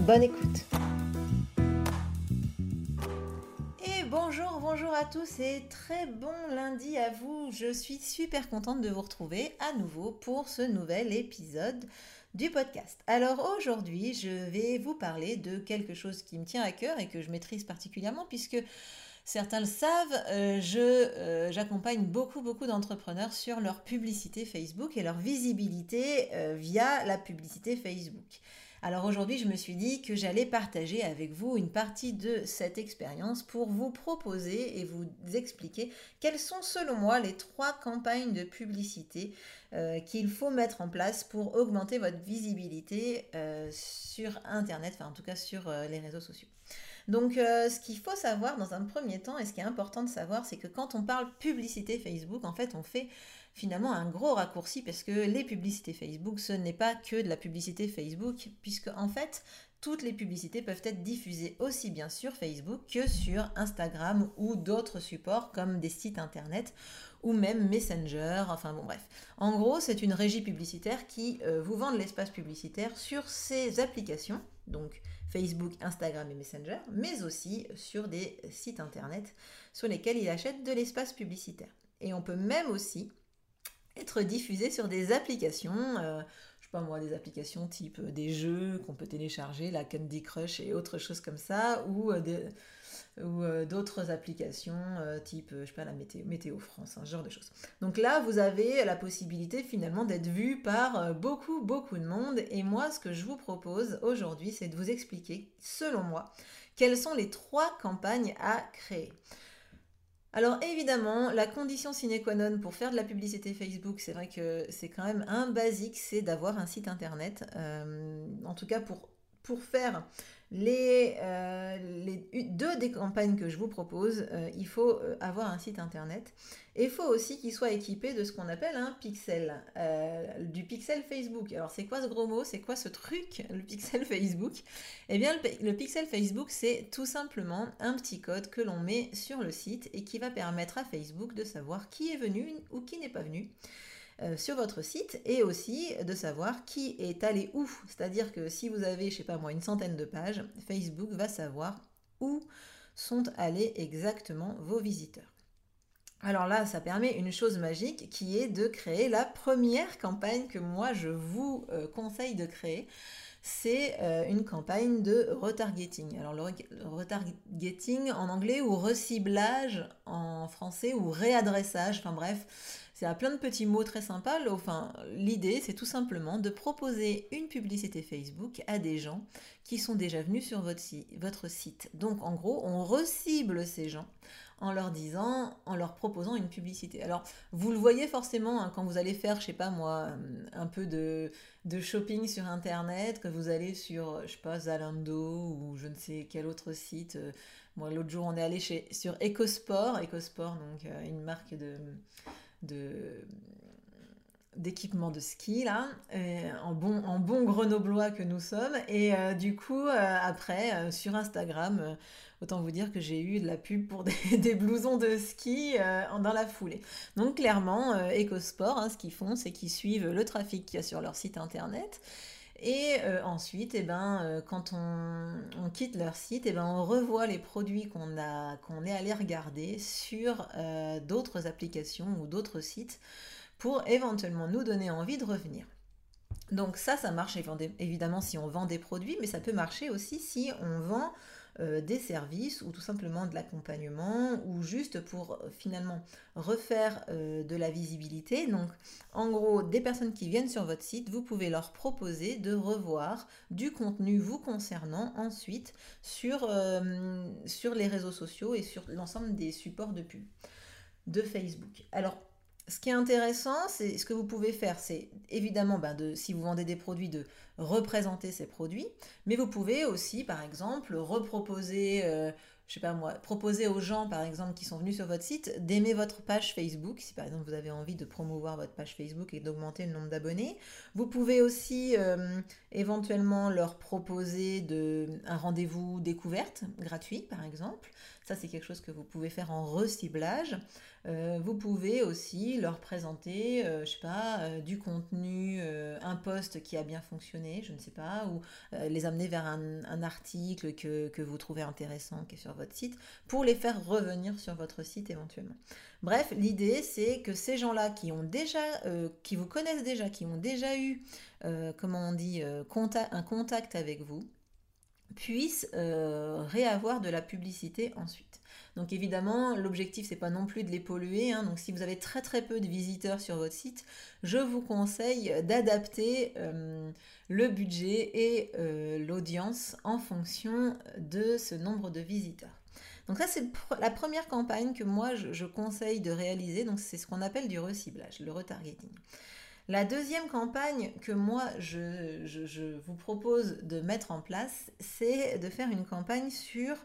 Bonne écoute. Et bonjour, bonjour à tous et très bon lundi à vous. Je suis super contente de vous retrouver à nouveau pour ce nouvel épisode du podcast. Alors aujourd'hui, je vais vous parler de quelque chose qui me tient à cœur et que je maîtrise particulièrement puisque Certains le savent, euh, euh, j'accompagne beaucoup, beaucoup d'entrepreneurs sur leur publicité Facebook et leur visibilité euh, via la publicité Facebook. Alors aujourd'hui, je me suis dit que j'allais partager avec vous une partie de cette expérience pour vous proposer et vous expliquer quelles sont selon moi les trois campagnes de publicité qu'il faut mettre en place pour augmenter votre visibilité sur Internet, enfin en tout cas sur les réseaux sociaux. Donc, euh, ce qu'il faut savoir dans un premier temps, et ce qui est important de savoir, c'est que quand on parle publicité Facebook, en fait, on fait finalement un gros raccourci parce que les publicités Facebook, ce n'est pas que de la publicité Facebook, puisque en fait, toutes les publicités peuvent être diffusées aussi bien sur Facebook que sur Instagram ou d'autres supports comme des sites internet ou même Messenger, enfin bon bref. En gros, c'est une régie publicitaire qui euh, vous vend de l'espace publicitaire sur ces applications, donc Facebook, Instagram et Messenger, mais aussi sur des sites internet sur lesquels il achète de l'espace publicitaire. Et on peut même aussi être diffusé sur des applications, euh, je sais pas moi, des applications type euh, des jeux qu'on peut télécharger, la Candy Crush et autres choses comme ça, ou euh, euh, d'autres applications type, je sais pas, la météo, météo France, un genre de choses. Donc là, vous avez la possibilité finalement d'être vu par beaucoup, beaucoup de monde. Et moi, ce que je vous propose aujourd'hui, c'est de vous expliquer, selon moi, quelles sont les trois campagnes à créer. Alors évidemment, la condition sine qua non pour faire de la publicité Facebook, c'est vrai que c'est quand même un basique, c'est d'avoir un site internet. en tout cas pour, pour faire les, euh, deux des campagnes que je vous propose, euh, il faut euh, avoir un site internet et il faut aussi qu'il soit équipé de ce qu'on appelle un pixel, du pixel Facebook. Alors c'est quoi ce gros mot? C'est quoi ce truc, le pixel Facebook? Eh bien le pixel Facebook c'est tout simplement un petit code que l'on met sur le site et qui va permettre à Facebook de savoir qui est venu ou qui n'est pas venu. Euh, sur votre site et aussi de savoir qui est allé où. C'est-à-dire que si vous avez, je sais pas moi, une centaine de pages, Facebook va savoir où sont allés exactement vos visiteurs. Alors là, ça permet une chose magique qui est de créer la première campagne que moi je vous euh, conseille de créer. C'est euh, une campagne de retargeting. Alors le retargeting en anglais ou reciblage en français ou réadressage, enfin bref, c'est à plein de petits mots très sympas. Enfin, l'idée, c'est tout simplement de proposer une publicité Facebook à des gens qui sont déjà venus sur votre, site. Donc, en gros, on recible ces gens en leur disant, en leur proposant une publicité. Alors, vous le voyez forcément hein, quand vous allez faire, je sais pas moi, euh, un peu de, shopping sur Internet, que vous allez sur, je sais pas, Zalando ou je ne sais quel autre site. Euh, moi, l'autre jour, on est allé sur EcoSport, EcoSport, donc euh, une marque de d'équipement de ski là, en, bon, en bon grenoblois que nous sommes. Et euh, du coup, euh, après, euh, sur Instagram, autant vous dire que j'ai eu de la pub pour des, blousons de ski dans la foulée. Donc clairement, EcoSport, hein, ce qu'ils font, c'est qu'ils suivent le trafic qu'il y a sur leur site internet. Et ensuite, et eh ben, quand on, quitte leur site, eh ben, on revoit les produits qu'on qu'on est allé regarder sur d'autres applications ou d'autres sites pour éventuellement nous donner envie de revenir. Donc ça, ça marche évidemment si on vend des produits, mais ça peut marcher aussi si on vend euh, des services ou tout simplement de l'accompagnement ou juste pour euh, finalement refaire euh, de la visibilité. Donc en gros, des personnes qui viennent sur votre site, vous pouvez leur proposer de revoir du contenu vous concernant ensuite sur, sur les réseaux sociaux et sur l'ensemble des supports de pub de Facebook. Alors ce qui est intéressant, c'est ce que vous pouvez faire, c'est évidemment, ben, de, si vous vendez des produits, de représenter ces produits, mais vous pouvez aussi, par exemple, reproposer euh, je sais pas moi, proposer aux gens, par exemple, qui sont venus sur votre site, d'aimer votre page Facebook, si par exemple vous avez envie de promouvoir votre page Facebook et d'augmenter le nombre d'abonnés. Vous pouvez aussi euh, éventuellement leur proposer de, un rendez-vous découverte gratuit, par exemple. Ça, c'est quelque chose que vous pouvez faire en reciblage. Euh, vous pouvez aussi leur présenter, euh, je sais pas, euh, du contenu, un post qui a bien fonctionné, je ne sais pas, ou les amener vers un, article que, que, vous trouvez intéressant qui est sur votre site, pour les faire revenir sur votre site éventuellement. Bref, l'idée c'est que ces gens-là qui ont déjà, qui vous connaissent déjà, qui ont déjà eu, comment on dit, un contact avec vous, puissent réavoir de la publicité ensuite. Donc évidemment, l'objectif c'est pas non plus de les polluer. Hein. Donc si vous avez très très peu de visiteurs sur votre site, je vous conseille d'adapter euh, le budget et euh, l'audience en fonction de ce nombre de visiteurs. Donc ça c'est la première campagne que moi je, conseille de réaliser. Donc c'est ce qu'on appelle du reciblage, le retargeting. La deuxième campagne que moi je, vous propose de mettre en place, c'est de faire une campagne sur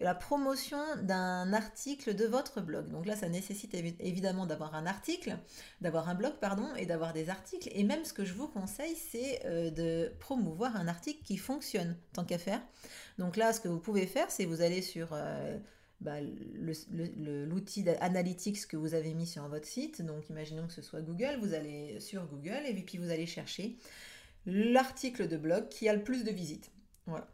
la promotion d'un article de votre blog. Donc là, ça nécessite évidemment d'avoir un article, d'avoir un blog, pardon, et d'avoir des articles. Et même ce que je vous conseille, c'est euh, de promouvoir un article qui fonctionne, tant qu'à faire. Donc là, ce que vous pouvez faire, c'est vous allez sur euh, bah, l'outil Analytics que vous avez mis sur votre site. Donc imaginons que ce soit Google, vous allez sur Google et puis vous allez chercher l'article de blog qui a le plus de visites. Voilà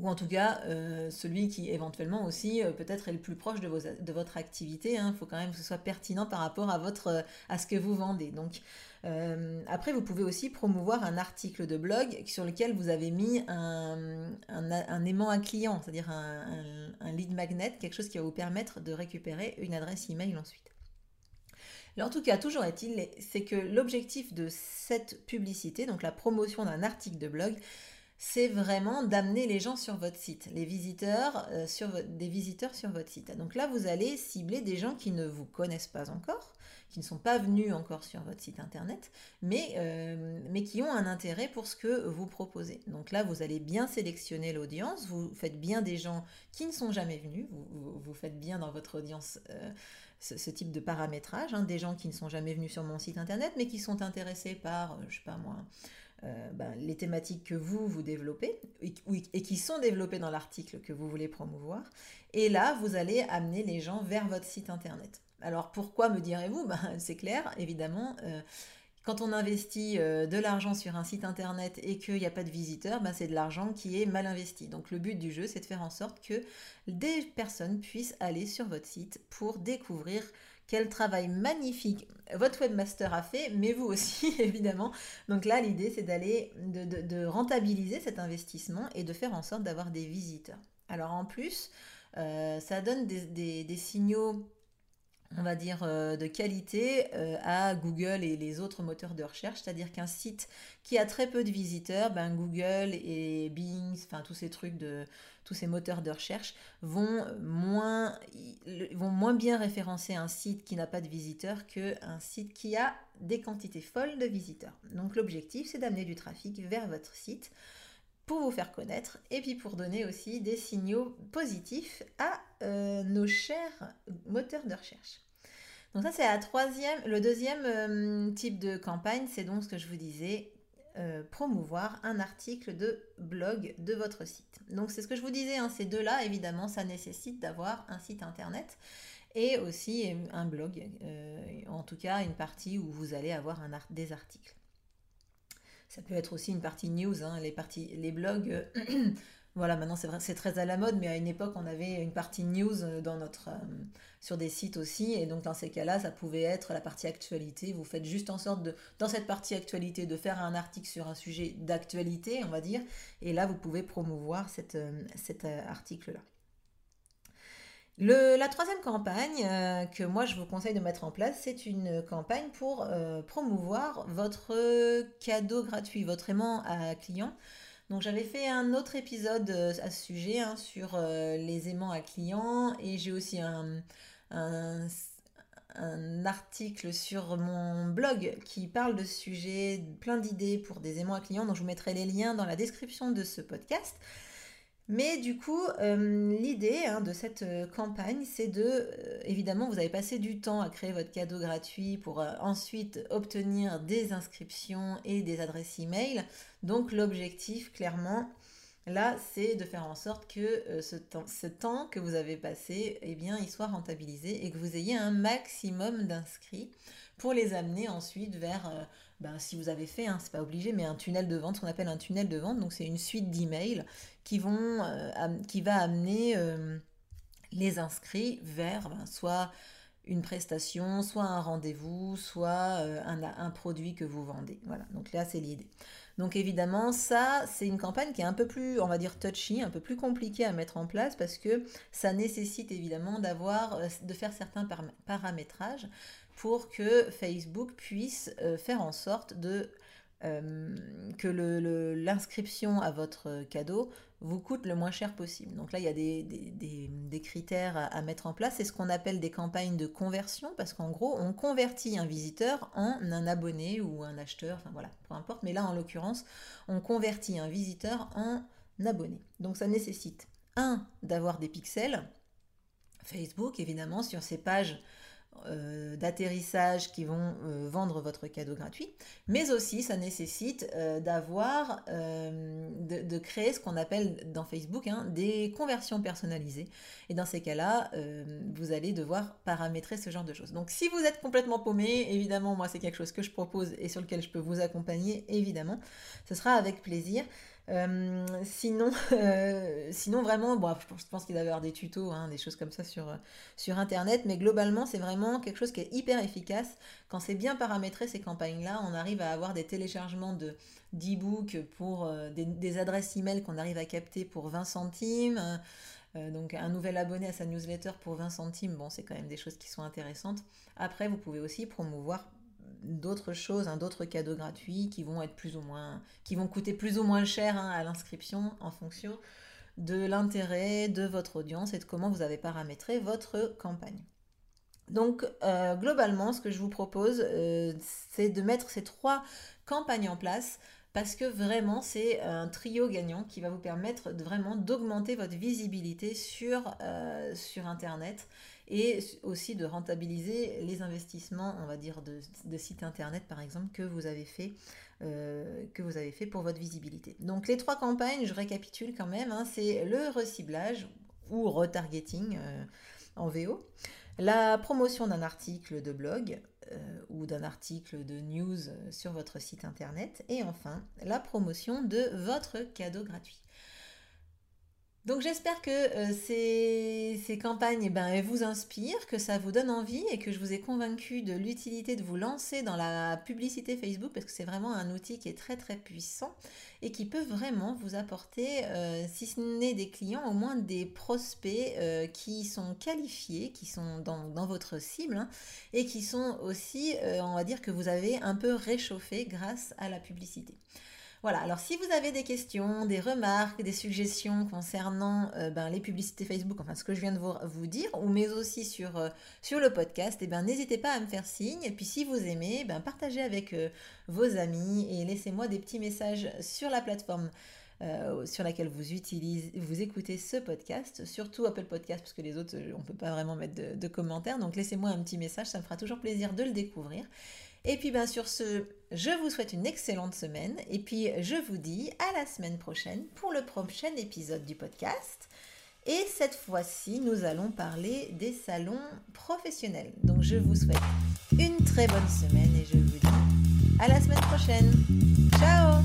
ou en tout cas euh, celui qui éventuellement aussi euh, peut-être est le plus proche de, vos, de votre activité. Il hein. faut quand même que ce soit pertinent par rapport à, votre, à ce que vous vendez. Donc euh, après, vous pouvez aussi promouvoir un article de blog sur lequel vous avez mis un, aimant à client, c'est-à-dire un, un, lead magnet, quelque chose qui va vous permettre de récupérer une adresse email ensuite. en tout cas, toujours est-il, c'est que l'objectif de cette publicité, donc la promotion d'un article de blog, c'est vraiment d'amener les gens sur votre site, les visiteurs, euh, sur des visiteurs sur votre site. Donc là, vous allez cibler des gens qui ne vous connaissent pas encore, qui ne sont pas venus encore sur votre site internet, mais, euh, qui ont un intérêt pour ce que vous proposez. Donc là, vous allez bien sélectionner l'audience, vous faites bien des gens qui ne sont jamais venus, vous, faites bien dans votre audience euh, ce, type de paramétrage, hein, des gens qui ne sont jamais venus sur mon site internet, mais qui sont intéressés par, je sais pas moi, euh, ben, les thématiques que vous, vous développez et, qui sont développées dans l'article que vous voulez promouvoir. Et là, vous allez amener les gens vers votre site internet. Alors pourquoi me direz-vous? Ben, C'est clair, évidemment. Euh, quand on investit euh, de l'argent sur un site internet et qu'il n'y a pas de visiteurs, ben, c'est de l'argent qui est mal investi. Donc le but du jeu, c'est de faire en sorte que des personnes puissent aller sur votre site pour découvrir quel travail magnifique votre webmaster a fait, mais vous aussi, évidemment. Donc là, l'idée, c'est d'aller, de, rentabiliser cet investissement et de faire en sorte d'avoir des visiteurs. Alors en plus, euh, ça donne des, signaux on va dire, euh, de qualité euh, à Google et les autres moteurs de recherche. C'est-à-dire qu'un site qui a très peu de visiteurs, ben Google et Bing, enfin tous ces trucs de, tous ces moteurs de recherche vont moins, vont moins bien référencer un site qui n'a pas de visiteurs qu'un site qui a des quantités folles de visiteurs. Donc l'objectif, c'est d'amener du trafic vers votre site pour vous faire connaître et puis pour donner aussi des signaux positifs à euh, nos chers moteurs de recherche. Donc ça c'est la troisième, le deuxième euh, type de campagne, c'est donc ce que je vous disais, euh, promouvoir un article de blog de votre site. Donc c'est ce que je vous disais, hein, ces deux-là, évidemment, ça nécessite d'avoir un site internet et aussi un blog, en tout cas une partie où vous allez avoir un des articles. Ça peut être aussi une partie news, hein, les, parties, les blogs. voilà, maintenant c'est vrai, c'est très à la mode, mais à une époque on avait une partie news dans notre, sur des sites aussi. Et donc dans ces cas-là, ça pouvait être la partie actualité. Vous faites juste en sorte de, dans cette partie actualité, de faire un article sur un sujet d'actualité, on va dire. Et là, vous pouvez promouvoir cette, euh, cet euh, la troisième campagne euh, que moi je vous conseille de mettre en place, c'est une campagne pour promouvoir votre cadeau gratuit, votre aimant à client. Donc j'avais fait un autre épisode à ce sujet hein, sur les aimants à clients et j'ai aussi un, article sur mon blog qui parle de ce sujet, plein d'idées pour des aimants à clients, donc je vous mettrai les liens dans la description de ce podcast. Mais du coup, euh, l'idée hein, de cette euh, campagne, c'est de, euh, évidemment, vous avez passé du temps à créer votre cadeau gratuit pour ensuite obtenir des inscriptions et des adresses e-mail. Donc l'objectif, clairement, là, c'est de faire en sorte que ce temps, ce, temps, que vous avez passé, eh bien, il soit rentabilisé et que vous ayez un maximum d'inscrits pour les amener ensuite vers ben, si vous avez fait, hein, c'est pas obligé, mais un tunnel de vente, ce qu'on appelle un tunnel de vente, donc c'est une suite d'emails qui, vont, euh, qui va amener euh, les inscrits vers ben, soit une prestation, soit un rendez-vous, soit euh, un, produit que vous vendez. Voilà, donc là c'est l'idée. Donc évidemment, ça, c'est une campagne qui est un peu plus, on va dire, touchy, un peu plus compliquée à mettre en place parce que ça nécessite évidemment d'avoir, de faire certains paramétrages pour que Facebook puisse euh, faire en sorte euh, que l'inscription à votre cadeau vous coûte le moins cher possible. Donc là, il y a des, critères à, mettre en place. C'est ce qu'on appelle des campagnes de conversion, parce qu'en gros, on convertit un visiteur en un abonné ou un acheteur, enfin voilà, peu importe. Mais là, en l'occurrence, on convertit un visiteur en abonné. Donc ça nécessite, un, d'avoir des pixels. Facebook, évidemment, sur ces pages euh, d'atterrissage qui vont euh, vendre votre cadeau gratuit, mais aussi ça nécessite euh, d'avoir, de, créer ce qu'on appelle dans Facebook hein, des conversions personnalisées. Et dans ces cas-là, vous allez devoir paramétrer ce genre de choses. Donc si vous êtes complètement paumé, évidemment, moi c'est quelque chose que je propose et sur lequel je peux vous accompagner, évidemment, ce sera avec plaisir. Euh, sinon, euh, sinon vraiment, bon, je pense qu'il va y avoir des tutos, hein, des choses comme ça sur, sur Internet, mais globalement, c'est vraiment quelque chose qui est hyper efficace. Quand c'est bien paramétré, ces campagnes-là, on arrive à avoir des téléchargements de d'e-books pour euh, des, des, adresses email qu'on arrive à capter pour 20 centimes. donc un nouvel abonné à sa newsletter pour 20 centimes, bon, c'est quand même des choses qui sont intéressantes. Après, vous pouvez aussi promouvoir d'autres choses, hein, d'autres cadeaux gratuits qui vont être plus ou moins, qui vont coûter plus ou moins cher hein, à l'inscription en fonction de l'intérêt de votre audience et de comment vous avez paramétré votre campagne. Donc euh, globalement, ce que je vous propose, euh, c'est de mettre ces trois campagnes en place parce que vraiment c'est un trio gagnant qui va vous permettre vraiment d'augmenter votre visibilité sur, euh, sur Internet et aussi de rentabiliser les investissements, on va dire, de, de sites internet par exemple que vous avez fait. Euh, que vous avez fait pour votre visibilité. Donc les trois campagnes, je récapitule quand même, hein, c'est le reciblage ou retargeting euh, en VO, la promotion d'un article de blog euh, ou d'un article de news sur votre site internet et enfin la promotion de votre cadeau gratuit. Donc j'espère que euh, ces, campagnes eh ben, vous inspirent, que ça vous donne envie et que je vous ai convaincu de l'utilité de vous lancer dans la publicité Facebook parce que c'est vraiment un outil qui est très très puissant et qui peut vraiment vous apporter, euh, si ce n'est des clients, au moins des prospects euh, qui sont qualifiés, qui sont dans, votre cible hein, et qui sont aussi, on va dire que vous avez un peu réchauffé grâce à la publicité. Voilà, alors si vous avez des questions, des remarques, des suggestions concernant euh, ben, les publicités Facebook, enfin ce que je viens de vous, dire, ou mais aussi sur, euh, le podcast, eh ben, n'hésitez pas à me faire signe. Et puis si vous aimez, ben, partagez avec euh, vos amis et laissez-moi des petits messages sur la plateforme. sur laquelle vous utilisez, vous écoutez ce podcast, surtout Apple Podcast, parce que les autres, on ne peut pas vraiment mettre de commentaires. Donc laissez-moi un petit message, ça me fera toujours plaisir de le découvrir. Et puis bien sur ce, je vous souhaite une excellente semaine et puis je vous dis à la semaine prochaine pour le prochain épisode du podcast. Et cette fois-ci, nous allons parler des salons professionnels. Donc je vous souhaite une très bonne semaine et je vous dis à la semaine prochaine. Ciao